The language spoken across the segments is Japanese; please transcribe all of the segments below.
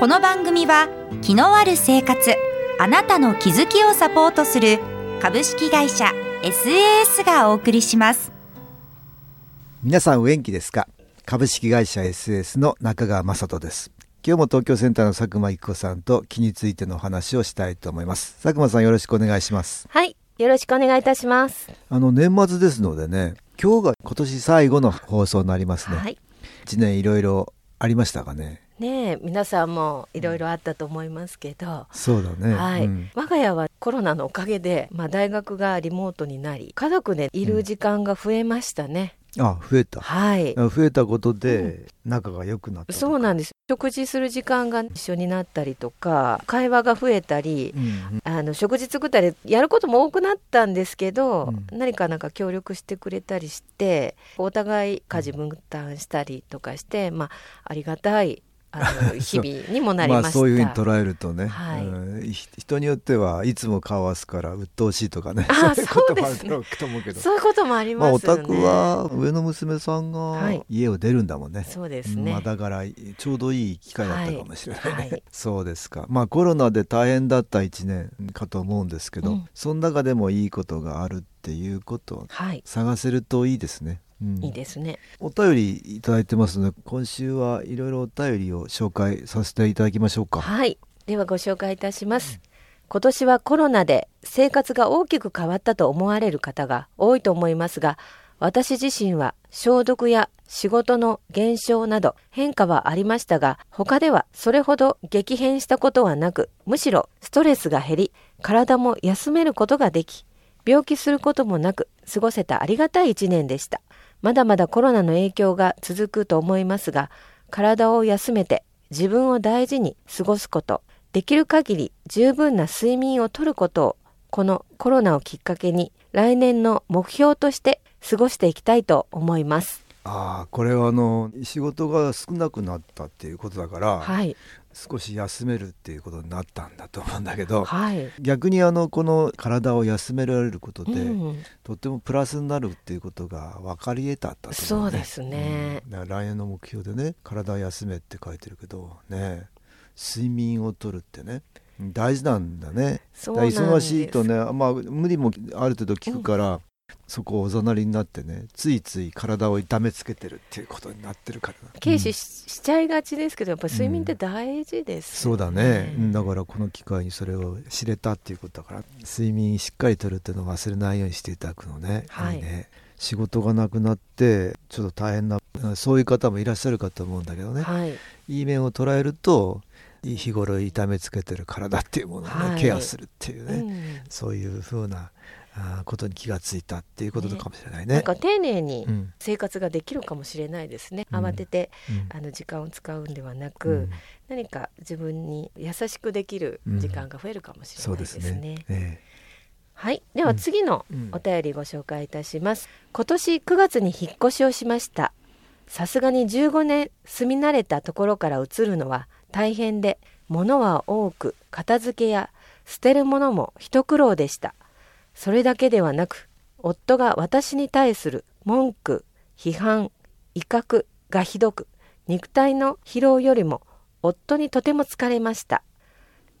この番組は気のある生活あなたの気づきをサポートする株式会社 SAS がお送りします。皆さんお元気ですか？株式会社 SAS の中川雅人です。今日も東京センターの佐久間一子さんと気についてのお話をしたいと思います。佐久間さんよろしくお願いします。はいよろしくお願いいたします。あの年末ですのでね今日が今年最後の放送になりますね、はい。一年いろいろありましたかね？ねえ皆さんもいろいろあったと思いますけど、そうだね。はい、うん。我が家はコロナのおかげで、まあ、大学がリモートになり家族でいる時間が増えましたね、あ増えた。はい。増えたことで仲が良くなったとか。そうなんです。食事する時間が一緒になったりとか会話が増えたりうんうん。あの食事作ったりやることも多くなったんですけど、う何かなんか協力してくれたりしてお互い家事分担したりとかして、まあ、ありがたいあの 日々にもなりました。まあそういうふうに捉えるとね、はい。うんひ人によってはいつも顔合わすから鬱陶しいとかね。あそういうこともあると思うけど。そういうこともありまあますよね。お宅は上の娘さんがはい。家を出るんだもんね、そうですね。まあだからちょうどいい機会だったかもしれないね、はい。は いそうですか。まあコロナで大変だった1年かと思うんですけど、うん。その中でもいいことがあるっていうことをはい、探せるといいですね、うんいいですね。お便りいただいてますので今週はいろいろお便りを紹介させていただきましょうかはい、ではご紹介いたします。今年はコロナで生活が大きく変わったと思われる方が多いと思いますが、私自身は消毒や仕事の減少など変化はありましたが、他ではそれほど激変したことはなく、むしろストレスが減り、体も休めることができ、病気することもなく過ごせたありがたい一年でした。まだまだコロナの影響が続くと思いますが、体を休めて自分を大事に過ごすこと、できる限り十分な睡眠をとることを、このコロナをきっかけに来年の目標として過ごしていきたいと思います。ああこれはあの仕事が少なくなったっていうことだから、はい。少し休めるっていうことになったんだと思うんだけどはい。逆にあのこの体を休められることで、うん、とってもプラスになるっていうことが分かり得たったと思そうですね。うん。来年の目標でね体を休めって書いてるけどね。睡眠をとるってね。大事なんだね。忙しいとねまあ無理もある程度効くから、そこをおざなりになってねついつい体を痛めつけてるっていうことになってるから。軽視うんし,、しちゃいがちですけど、やっぱ睡眠って大事ですよそうだね、うんだからこの機会にそれを知れたっていうことだから睡眠しっかりとるっていうのを忘れないようにしていただくのね、はい。いね。仕事がなくなってちょっと大変なそういう方もいらっしゃるかと思うんだけどね、はい。いい面を捉えると日頃痛めつけてる体っていうものをね、はい。ケアするっていうね、うん。そういうふうなあーことに気がついたっていうことかもしれないね。なんか丁寧にうん生活ができるかもしれないですね。うん慌ててうんあの時間を使うんではなく、うん何か自分に優しくできる時間が増えるかもしれないですすね。ね。えはい、では次のうんお便りご紹介いたします。今年9月に引っ越しをしました。さすがに15年住み慣れたところから移るのは大変で、物は多く片付けや捨てるものも一苦労でした。それだけではなく、夫が私に対する文句、批判、威嚇がひどく、肉体の疲労よりも夫にとても疲れました。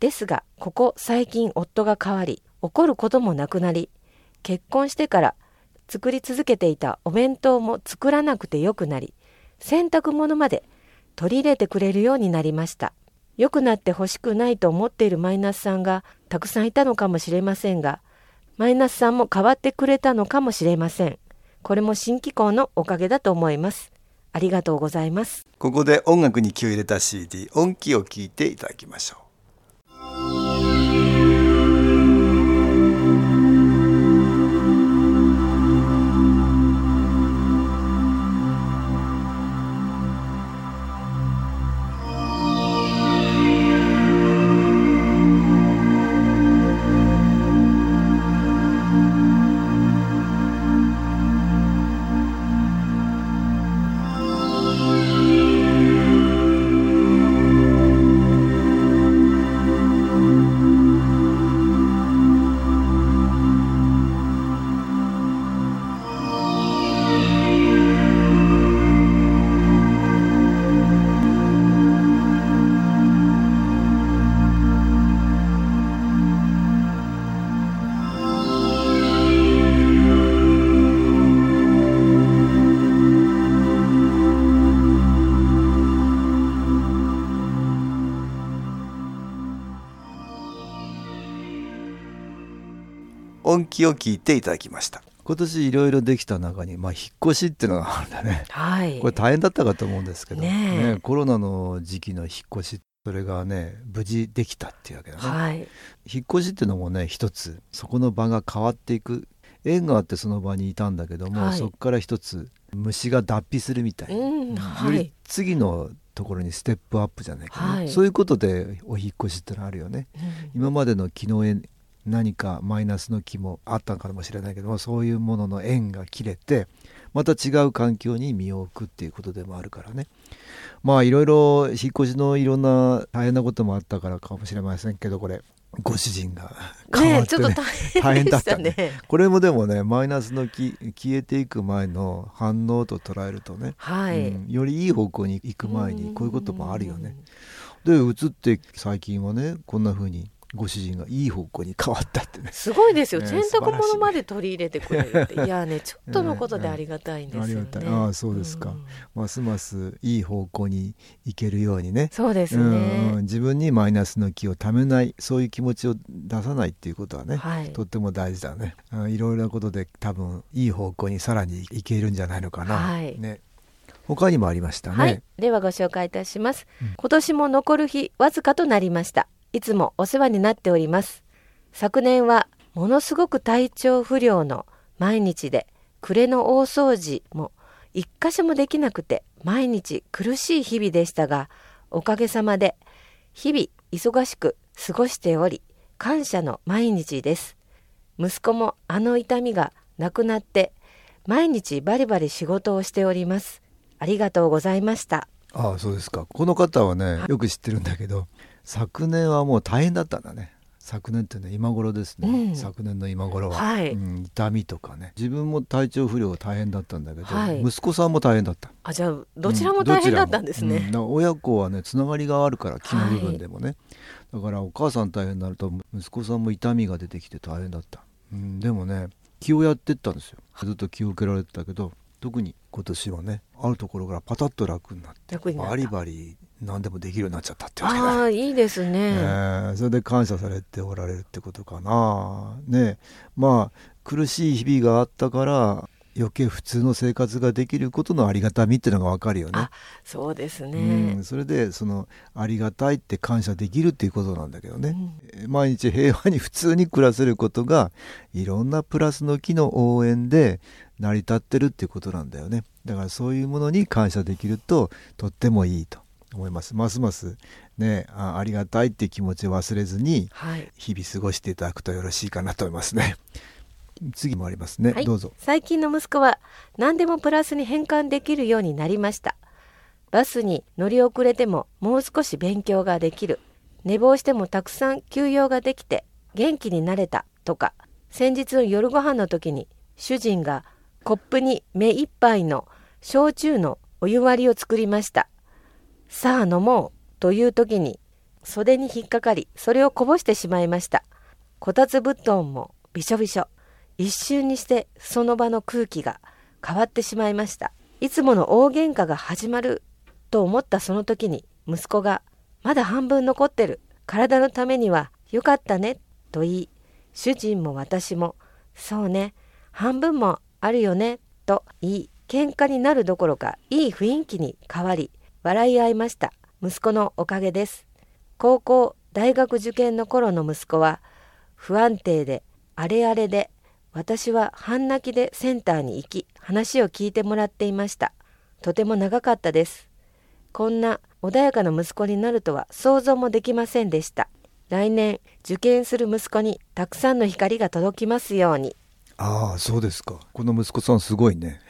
ですが、ここ最近夫が変わり、怒ることもなくなり、結婚してから作り続けていたお弁当も作らなくてよくなり、洗濯物まで取り入れてくれるようになりました。良くなってほしくないと思っているマイナスさんがたくさんいたのかもしれませんが、マイナスさんも変わってくれたのかもしれません。これも新機構のおかげだと思います。ありがとうございます。ここで音楽に気を入れた CD 音気を聞いていただきましょう音気を聞いていただきました。今年いろいろできた中に、まあ、引っ越しっていうのがあるんだね、はい、これ大変だったかと思うんですけど、ねねコロナの時期の引っ越しそれがね無事できたっていうわけだね、はい、引っ越しっていうのもね一つそこの場が変わっていく。縁があってその場にいたんだけども、はい。そこから一つ虫が脱皮するみたいな、うん、はよりい、次のところにステップアップじゃないけどね、はい。そういうことでお引っ越しってのはあるよね。うん。今までの気の縁何かマイナスの気もあったかもしれないけどもそういうものの縁が切れてまた違う環境に身を置くっていうことでもあるからねまあいろいろ引っ越しのいろんな大変なこともあったからかもしれませんけどこれご主人が変わねって、ねちょっと大変でしたね。これもでもねマイナスの気消えていく前の反応と捉えるとね、はい、うんよりいい方向に行く前にこういうこともあるよね。うん。で移って最近はねこんな風にご主人がいい方向に変わったってね。すごいですよ、ね洗濯物まで取り入れてくれるって。い。やね ちょっとのことでありがたいんですよね。ありがたい。ああそうですか。んますますいい方向に行けるようにね。そうですうん。ね。自分にマイナスの気をためないそういう気持ちを出さないっていうことはね、はい。とっても大事だね。うんいろいろなことで多分いい方向にさらに行けるんじゃないのかな、はい。ね。他にもありましたね、はい、ではご紹介いたします、うん。今年も残る日わずかとなりましたいつもお世話になっております。昨年はものすごく体調不良の毎日で暮れの大掃除も一箇所もできなくて毎日苦しい日々でしたがおかげさまで日々忙しく過ごしており感謝の毎日です。息子もあの痛みがなくなって毎日バリバリ仕事をしております。ありがとうございました。ああそうですか。この方はねよく知ってるんだけど昨年はもう大変だったんだね。昨年ってね今頃ですね、うん。昨年の今頃は、はい。うん痛みとかね。自分も体調不良大変だったんだけど、はい。息子さんも大変だった。あじゃあどちらも大変だったんですね、うん親子はねつながりがあるから気の部分でもね、だからお母さん大変になると息子さんも痛みが出てきて大変だった、うん、でもね気をやってったんですよ。ずっと気を受けられてたけど特に今年はねあるところからパタッと楽になってバリバリ何でもできるようになっちゃったってわけだ。ああいいですね、えーそれで感謝されておられるってことかな。ねまあ苦しい日々があったから余計普通の生活ができることのありがたみっていうのが分かるよね。あ。そうですうねん、それでそのありがたいって感謝できるっていうことなんだけどね、うん。えー毎日平和に普通に暮らせることがいろんなプラスの機の応援で成り立ってるっていうことなんだよね。だからそういうものに感謝できるととってもいいと思います。ますますねあありがたいっていう気持ちを忘れずにはい。日々過ごしていただくとよろしいかなと思いますね次もありますね、はい。どうぞ。最近の息子は何でもプラスに変換できるようになりました。バスに乗り遅れてももう少し勉強ができる。寝坊してもたくさん休養ができて元気になれたとか。先日の夜ご飯の時に主人がコップに目一杯の焼酎のお湯割りを作りました。さあ飲もうという時に袖に引っかかりそれをこぼしてしまいました。こたつ布団もびしょびしょ一瞬にしてその場の空気が変わってしまいました。いつもの大喧嘩が始まると思ったその時に息子がまだ半分残ってる。体のためにはよかったねと言い主人も私もそうね半分もあるよねと言い喧嘩になるどころかいい雰囲気に変わり笑い合いました。息子のおかげです。高校大学受験の頃の息子は不安定であれあれで私は半泣きでセンターに行き話を聞いてもらっていました。とても長かったです。こんな穏やかな息子になるとは想像もできませんでした。来年受験する息子にたくさんの光が届きますように。ああそうですか。この息子さんすごいね。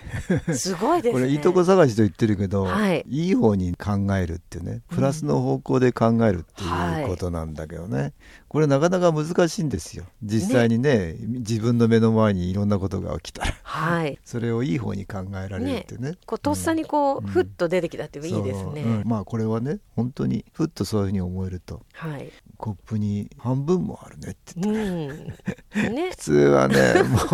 すごいですね。これいいとこ探しと言ってるけど、はい。いい方に考えるっていうねプラスの方向で考えるっていうことなんだけどね、これなかなか難しいんですよ。実際にね自分の目の前にいろんなことが起きたら。はい。それをいい方に考えられるってね。こうとっさにこう、うん。ふっと出てきたっていいいですね、う。ん。まあこれはね本当にふっとそういうふうに思えると。はい。コップに半分もあるねって言ってうん。ね。普通はねも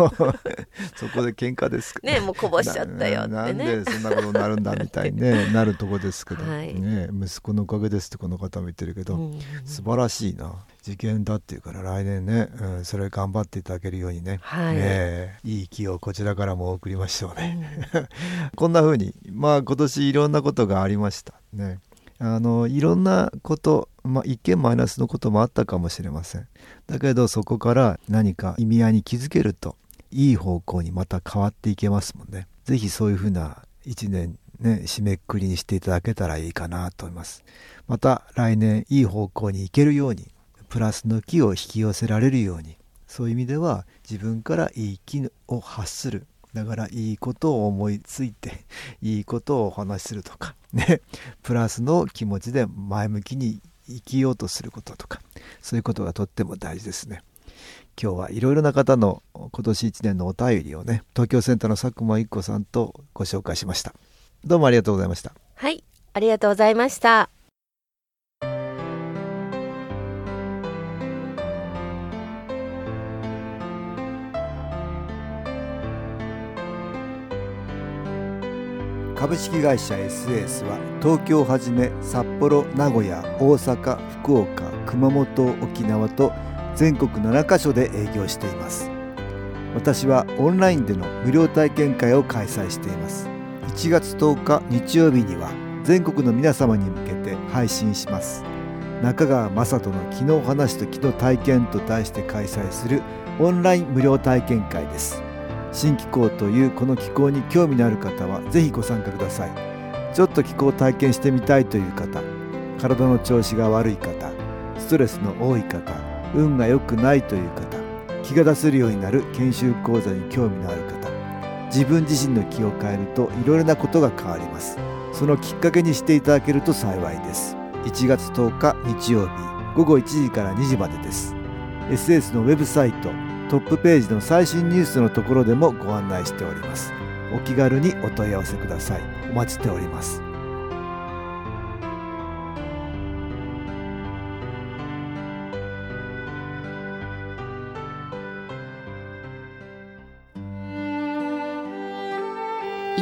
う そこで喧嘩ですねもうこぼししちゃったよってね。なんでそんなことになるんだみたいに、ね、なるとこですけど、はい。ね、息子のおかげですってこの方も言ってるけど、うん。素晴らしいな。受験だっていうから来年ね、うん、それ頑張っていただけるようにね,、はい。ねいい気をこちらからも送りましょうね。こんな風にまあ今年いろんなことがありました。ね。あのいろんなこと、まあ、一見マイナスのこともあったかもしれません。だけどそこから何か意味合いに気づけるといい方向にまた変わっていけますもんね。是非そういうふうな一年ね締めくくりにしていただけたらいいかなと思います。また来年いい方向に行けるようにプラスの気を引き寄せられるようにそういう意味では自分からいい気を発するだからいいことを思いついて いいことをお話しするとかね。プラスの気持ちで前向きに生きようとすることとかそういうことがとっても大事ですね。今日はいろいろな方の今年1年のお便りをね東京センターの佐久間一子さんとご紹介しました。どうもありがとうございました。はいありがとうございました。株式会社 SS は東京をはじめ札幌名古屋大阪福岡熊本沖縄と全国7カ所で営業しています。私はオンラインでの無料体験会を開催しています。1月10日日曜日には全国の皆様に向けて配信します。中川雅人の昨日話と昨日体験と題して開催するオンライン無料体験会です。新気候というこの気候に興味のある方はぜひご参加ください。ちょっと気候を体験してみたいという方体の調子が悪い方ストレスの多い方運が良くないという方気が出せるようになる研修講座に興味のある方自分自身の気を変えるといろいろなことが変わります。そのきっかけにしていただけると幸いです。1月10日日曜日午後1時から2時までです。SS のウェブサイトトップページの最新ニュースのところでもご案内しております。お気軽にお問い合わせください。お待ちしております。